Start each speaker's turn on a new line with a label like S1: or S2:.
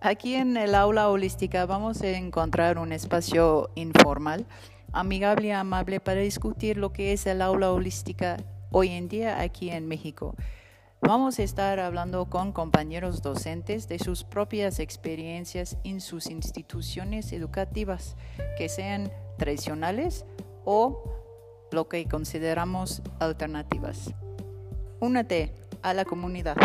S1: Aquí en el aula holística vamos a encontrar un espacio informal, amigable y amable para discutir lo que es el aula holística hoy en día aquí en México. Vamos a estar hablando con compañeros docentes de sus propias experiencias en sus instituciones educativas, que sean tradicionales o lo que consideramos alternativas. Únete a la comunidad.